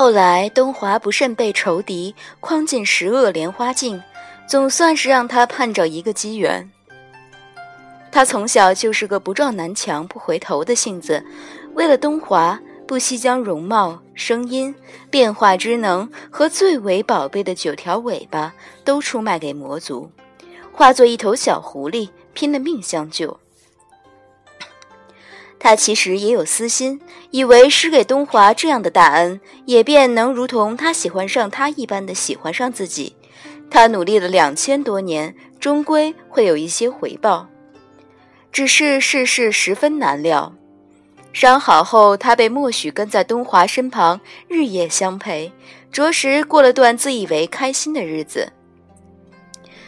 后来东华不慎被仇敌诓进十恶莲花境，总算是让他盼着一个机缘。他从小就是个不撞南墙不回头的性子，为了东华，不惜将容貌、声音、变化之能和最为宝贝的九条尾巴都出卖给魔族，化作一头小狐狸，拼了命相救。他其实也有私心，以为施给东华这样的大恩，也便能如同他喜欢上他一般的喜欢上自己。他努力了两千多年，终归会有一些回报。只是世事十分难料。伤好后，他被默许跟在东华身旁，日夜相陪，着实过了段自以为开心的日子。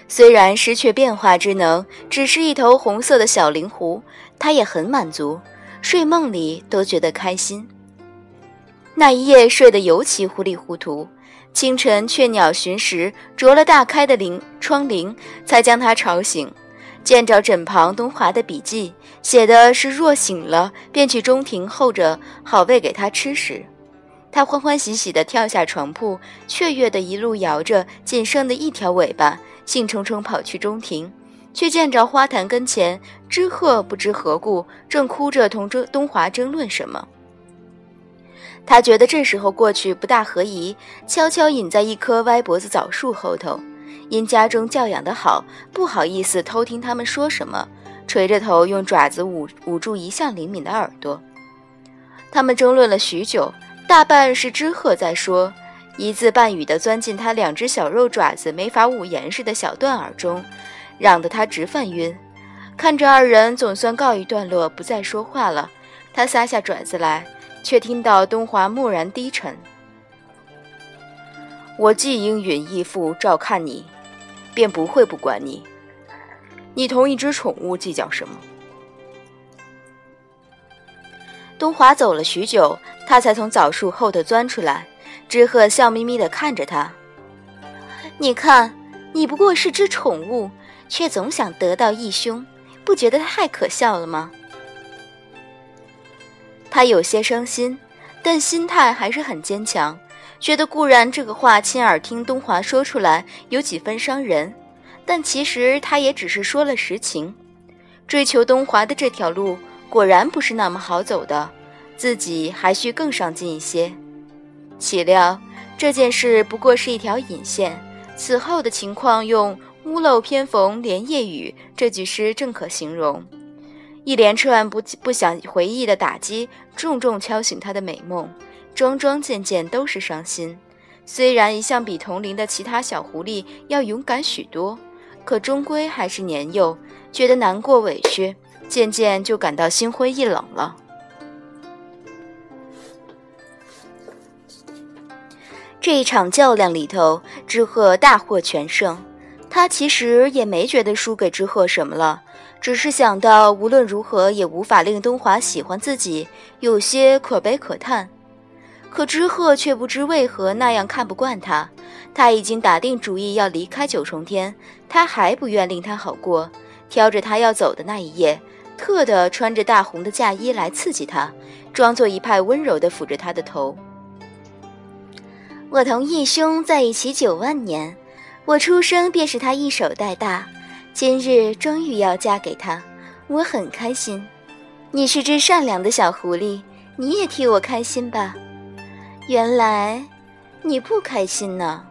虽然失去变化之能，只是一头红色的小灵狐，他也很满足。睡梦里都觉得开心。那一夜睡得尤其糊里糊涂，清晨雀鸟寻食，啄了大开的铃窗棂，才将他吵醒。见着枕旁东华的笔记，写的是若醒了便去中庭候着，好喂给他吃时，他欢欢喜喜地跳下床铺，雀跃地一路摇着仅剩的一条尾巴，兴冲冲跑去中庭。却见着花坛跟前，知鹤不知何故，正哭着同这东华争论什么。他觉得这时候过去不大合宜，悄悄隐在一棵歪脖子枣树后头，因家中教养的好，不好意思偷听他们说什么，垂着头用爪子捂捂住一向灵敏的耳朵。他们争论了许久，大半是知鹤在说，一字半语的钻进他两只小肉爪子没法捂严实的小断耳中。嚷得他直犯晕，看着二人总算告一段落，不再说话了。他撒下爪子来，却听到东华蓦然低沉：“我既应允义父照看你，便不会不管你。你同一只宠物计较什么？”东华走了许久，他才从枣树后头钻出来。知鹤笑眯眯地看着他：“你看，你不过是只宠物。”却总想得到义兄，不觉得太可笑了吗？他有些伤心，但心态还是很坚强，觉得固然这个话亲耳听东华说出来有几分伤人，但其实他也只是说了实情。追求东华的这条路果然不是那么好走的，自己还需更上进一些。岂料这件事不过是一条引线，此后的情况用。屋漏偏逢连夜雨，这句诗正可形容。一连串不不想回忆的打击，重重敲醒他的美梦。桩桩件件都是伤心。虽然一向比同龄的其他小狐狸要勇敢许多，可终归还是年幼，觉得难过委屈，渐渐就感到心灰意冷了。这一场较量里头，知鹤大获全胜。他其实也没觉得输给知鹤什么了，只是想到无论如何也无法令东华喜欢自己，有些可悲可叹。可知鹤却不知为何那样看不惯他。他已经打定主意要离开九重天，他还不愿令他好过，挑着他要走的那一夜，特地穿着大红的嫁衣来刺激他，装作一派温柔地抚着他的头。我同义兄在一起九万年。我出生便是他一手带大，今日终于要嫁给他，我很开心。你是只善良的小狐狸，你也替我开心吧。原来你不开心呢。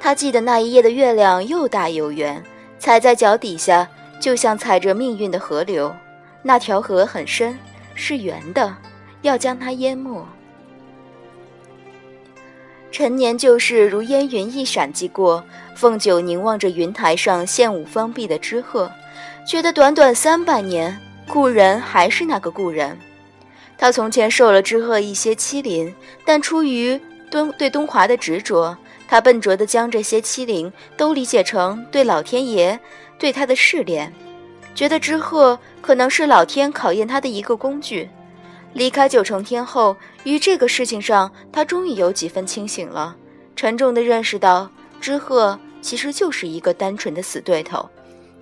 他记得那一夜的月亮又大又圆，踩在脚底下就像踩着命运的河流。那条河很深，是圆的，要将它淹没。陈年旧事如烟云一闪即过，凤九凝望着云台上现舞方碧的知鹤，觉得短短三百年，故人还是那个故人。他从前受了知鹤一些欺凌，但出于东对东华的执着，他笨拙地将这些欺凌都理解成对老天爷对他的试炼，觉得知鹤可能是老天考验他的一个工具。离开九重天后，于这个事情上，他终于有几分清醒了，沉重地认识到，知鹤其实就是一个单纯的死对头，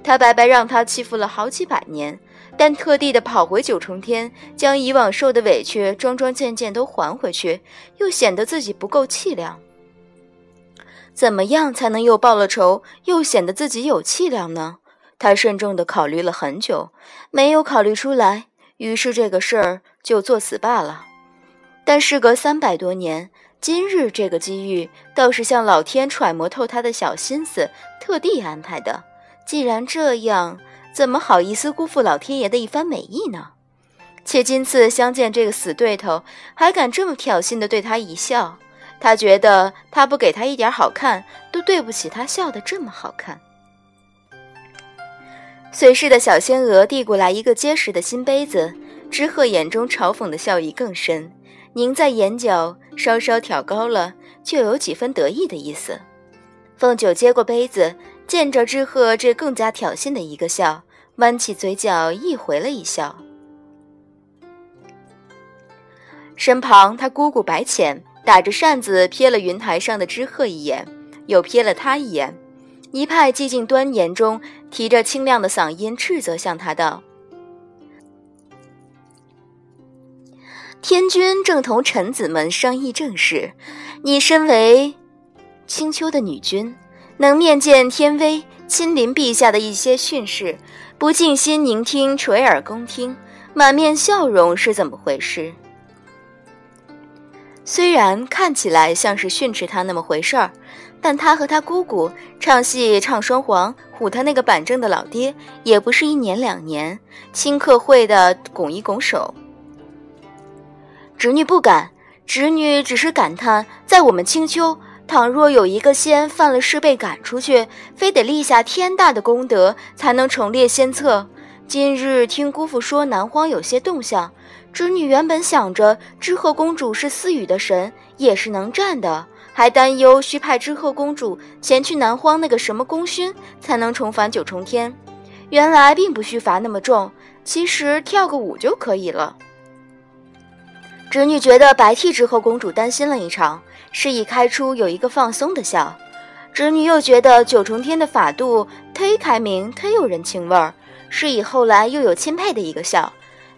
他白白让他欺负了好几百年，但特地的跑回九重天，将以往受的委屈桩桩件件都还回去，又显得自己不够气量。怎么样才能又报了仇，又显得自己有气量呢？他慎重地考虑了很久，没有考虑出来，于是这个事儿就作死罢了。但事隔三百多年，今日这个机遇倒是像老天揣摩透他的小心思，特地安排的。既然这样，怎么好意思辜负老天爷的一番美意呢？且今次相见这个死对头，还敢这么挑衅地对他一笑，他觉得他不给他一点好看，都对不起他笑得这么好看。随侍的小仙娥递过来一个结实的新杯子，知鹤眼中嘲讽的笑意更深，凝在眼角，稍稍挑高了，就有几分得意的意思。凤九接过杯子。见着知鹤这更加挑衅的一个笑，弯起嘴角一回了一笑。身旁他姑姑白浅打着扇子瞥了云台上的知鹤一眼，又瞥了他一眼，一派寂静端严中，提着清亮的嗓音斥责向他道：“天君正同臣子们商议政事，你身为青丘的女君。”能面见天威，亲临陛下的一些训示，不静心聆听，垂耳恭听，满面笑容是怎么回事？虽然看起来像是训斥他那么回事儿，但他和他姑姑唱戏唱双簧，唬他那个板正的老爹，也不是一年两年，顷刻会的拱一拱手。侄女不敢，侄女只是感叹，在我们青丘。倘若有一个仙犯了事被赶出去，非得立下天大的功德才能重列仙册。今日听姑父说南荒有些动向，侄女原本想着知鹤公主是私雨的神，也是能战的，还担忧需派知鹤公主前去南荒那个什么功勋，才能重返九重天。原来并不需罚那么重，其实跳个舞就可以了。侄女觉得白替知鹤公主担心了一场。示意开出有一个放松的笑，侄女又觉得九重天的法度忒开明，忒有人情味儿，示意后来又有钦佩的一个笑。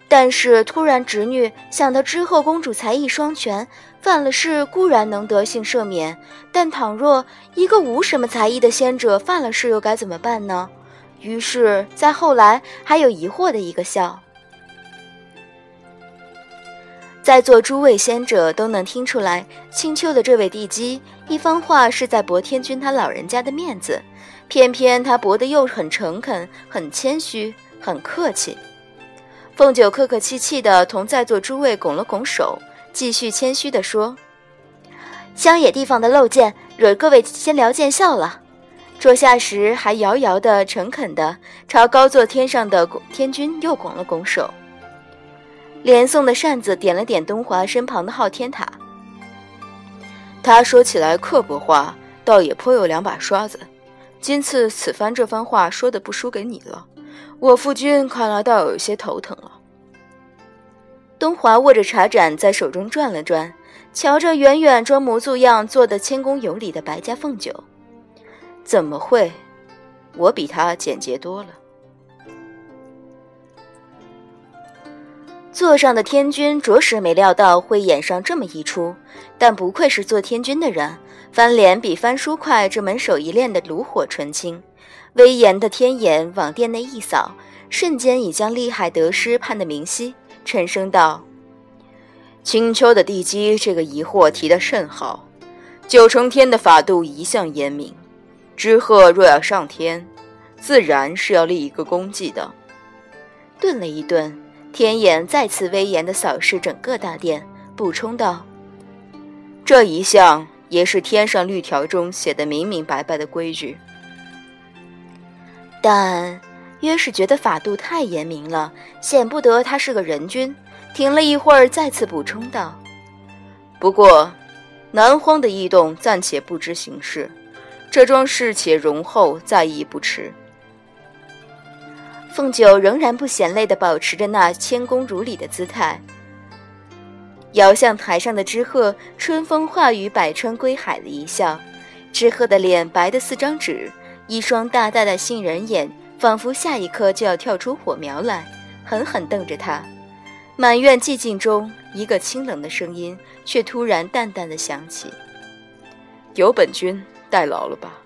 但是突然，侄女想到知鹤公主才艺双全，犯了事固然能得幸赦免，但倘若一个无什么才艺的仙者犯了事，又该怎么办呢？于是，在后来还有疑惑的一个笑。在座诸位仙者都能听出来，青丘的这位帝姬一番话是在博天君他老人家的面子，偏偏他博的又很诚恳、很谦虚、很客气。凤九客客气气地同在座诸位拱了拱手，继续谦虚地说：“乡野地方的陋见，惹各位仙聊见笑了。”坐下时还遥遥的、诚恳地朝高坐天上的天君又拱了拱手。连送的扇子点了点东华身旁的昊天塔。他说起来刻薄话，倒也颇有两把刷子。今次此番这番话说的不输给你了，我夫君看来倒有些头疼了。东华握着茶盏在手中转了转，瞧着远远装模作样做的谦恭有礼的白家凤九，怎么会？我比他简洁多了。座上的天君着实没料到会演上这么一出，但不愧是做天君的人，翻脸比翻书快，这门手艺练得炉火纯青。威严的天眼往殿内一扫，瞬间已将利害得失判得明晰，沉声道：“青丘的地基，这个疑惑提得甚好。九重天的法度一向严明，知鹤若要上天，自然是要立一个功绩的。”顿了一顿。天眼再次威严地扫视整个大殿，补充道：“这一项也是天上律条中写的明明白白的规矩。”但约是觉得法度太严明了，显不得他是个人君。停了一会儿，再次补充道：“不过，南荒的异动暂且不知形势，这桩事且容后再议不迟。”凤九仍然不嫌累地保持着那谦恭如礼的姿态，遥向台上的知鹤，春风化雨，百川归海的一笑。知鹤的脸白得似张纸，一双大大的杏仁眼，仿佛下一刻就要跳出火苗来，狠狠瞪着他。满院寂静中，一个清冷的声音却突然淡淡的响起：“由本君代劳了吧。”